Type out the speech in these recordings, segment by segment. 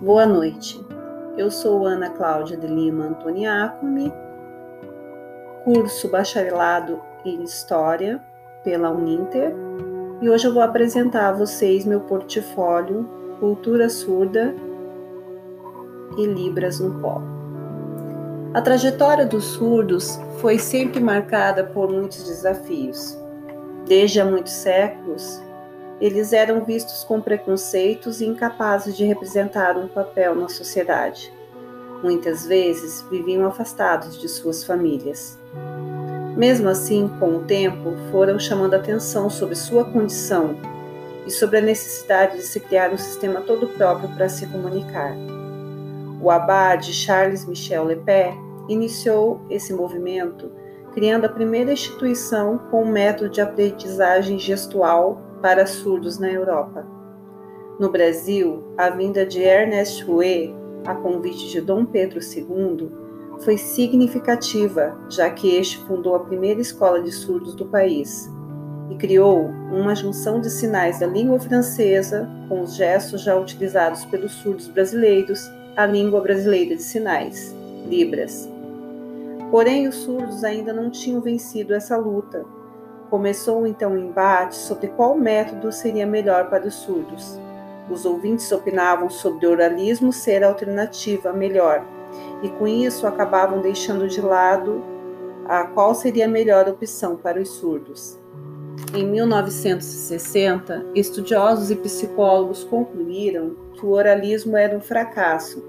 Boa noite. Eu sou Ana Cláudia de Lima Antoniacomi, curso bacharelado em História pela Uninter, e hoje eu vou apresentar a vocês meu portfólio Cultura Surda e Libras no Pó. A trajetória dos surdos foi sempre marcada por muitos desafios. Desde há muitos séculos, eles eram vistos com preconceitos e incapazes de representar um papel na sociedade. Muitas vezes viviam afastados de suas famílias. Mesmo assim, com o tempo, foram chamando atenção sobre sua condição e sobre a necessidade de se criar um sistema todo próprio para se comunicar. O abade Charles Michel Lepé iniciou esse movimento criando a primeira instituição com um método de aprendizagem gestual para surdos na Europa. No Brasil, a vinda de Ernest Rouet, a convite de Dom Pedro II, foi significativa, já que este fundou a primeira escola de surdos do país e criou uma junção de sinais da língua francesa com os gestos já utilizados pelos surdos brasileiros, a língua brasileira de sinais, Libras. Porém, os surdos ainda não tinham vencido essa luta Começou então o um embate sobre qual método seria melhor para os surdos. Os ouvintes opinavam sobre o oralismo ser a alternativa melhor, e com isso acabavam deixando de lado a qual seria a melhor opção para os surdos. Em 1960, estudiosos e psicólogos concluíram que o oralismo era um fracasso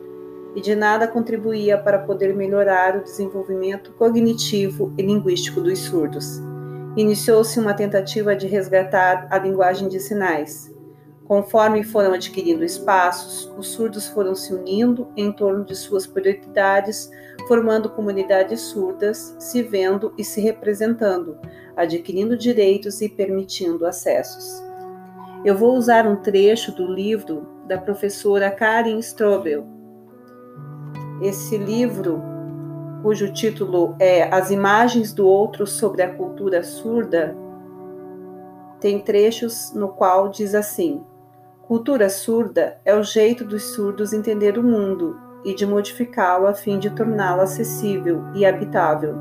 e de nada contribuía para poder melhorar o desenvolvimento cognitivo e linguístico dos surdos iniciou-se uma tentativa de resgatar a linguagem de sinais. Conforme foram adquirindo espaços, os surdos foram se unindo em torno de suas prioridades, formando comunidades surdas, se vendo e se representando, adquirindo direitos e permitindo acessos. Eu vou usar um trecho do livro da professora Karen Strobel. Esse livro cujo título é As Imagens do Outro sobre a Cultura Surda, tem trechos no qual diz assim: Cultura surda é o jeito dos surdos entender o mundo e de modificá-lo a fim de torná-lo acessível e habitável,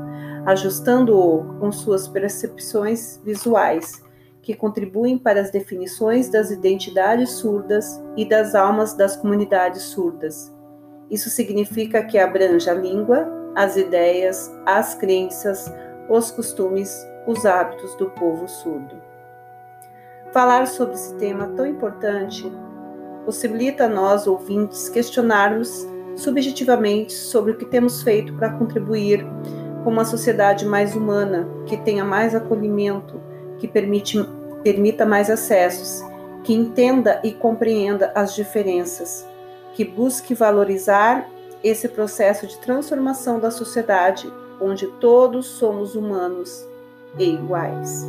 ajustando-o com suas percepções visuais, que contribuem para as definições das identidades surdas e das almas das comunidades surdas. Isso significa que abrange a língua, as ideias, as crenças, os costumes, os hábitos do povo surdo. Falar sobre esse tema tão importante possibilita a nós, ouvintes, questionarmos subjetivamente sobre o que temos feito para contribuir com uma sociedade mais humana, que tenha mais acolhimento, que permite, permita mais acessos, que entenda e compreenda as diferenças, que busque valorizar esse processo de transformação da sociedade onde todos somos humanos e iguais.